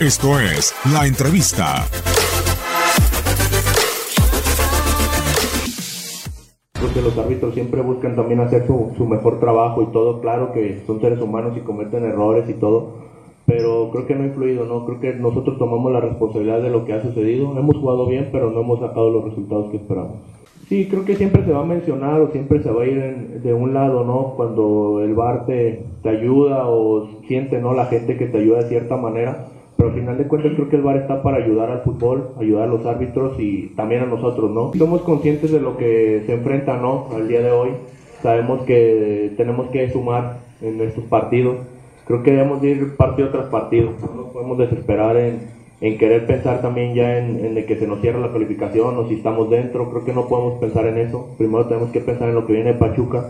Esto es La Entrevista. Porque los árbitros siempre buscan también hacer su, mejor trabajo y todo, claro que son seres humanos y cometen errores y todo, pero creo que no ha influido, ¿no? Creo que nosotros tomamos la responsabilidad de lo que ha sucedido, hemos jugado bien, pero no hemos sacado los resultados que esperamos. Sí, creo que siempre se va a mencionar o siempre se va a ir de un lado, ¿no? Cuando el bar te, te ayuda o siente, ¿no? La gente que te ayuda de cierta manera. Pero al final de cuentas creo que el bar está para ayudar al fútbol, ayudar a los árbitros y también a nosotros, ¿no? Somos conscientes de lo que se enfrenta, ¿no? Al día de hoy. Sabemos que tenemos que sumar en estos partidos. Creo que debemos de ir partido tras partido. No podemos desesperar en, en querer pensar también ya en, en que se nos cierra la calificación o si estamos dentro. Creo que no podemos pensar en eso. Primero tenemos que pensar en lo que viene de Pachuca.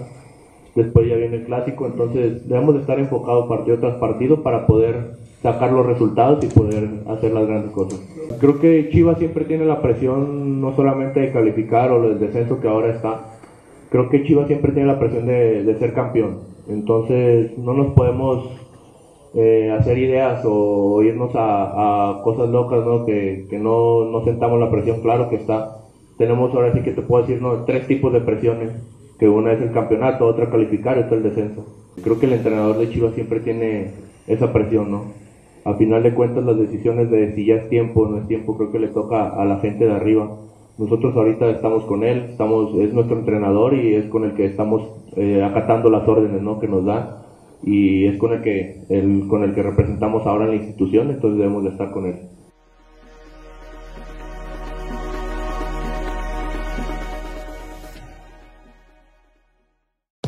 Después ya viene el clásico. Entonces debemos de estar enfocados partido tras partido para poder sacar los resultados y poder hacer las grandes cosas. Creo que Chivas siempre tiene la presión no solamente de calificar o del descenso que ahora está, creo que Chivas siempre tiene la presión de, ser campeón. Entonces no nos podemos eh, hacer ideas o irnos a, cosas locas, ¿no? Que, que no, no sentamos la presión, claro que está. Tenemos ahora sí que te puedo decir, ¿no? Tres tipos de presiones, que una es el campeonato, otra calificar otra el descenso. Creo que el entrenador de Chivas siempre tiene esa presión, ¿no? A final de cuentas las decisiones de si ya es tiempo o no es tiempo, creo que le toca a la gente de arriba. Nosotros ahorita estamos con él, estamos, es nuestro entrenador y es con el que estamos eh, acatando las órdenes ¿no? que nos da y es con el que con el que representamos ahora en la institución, entonces debemos de estar con él.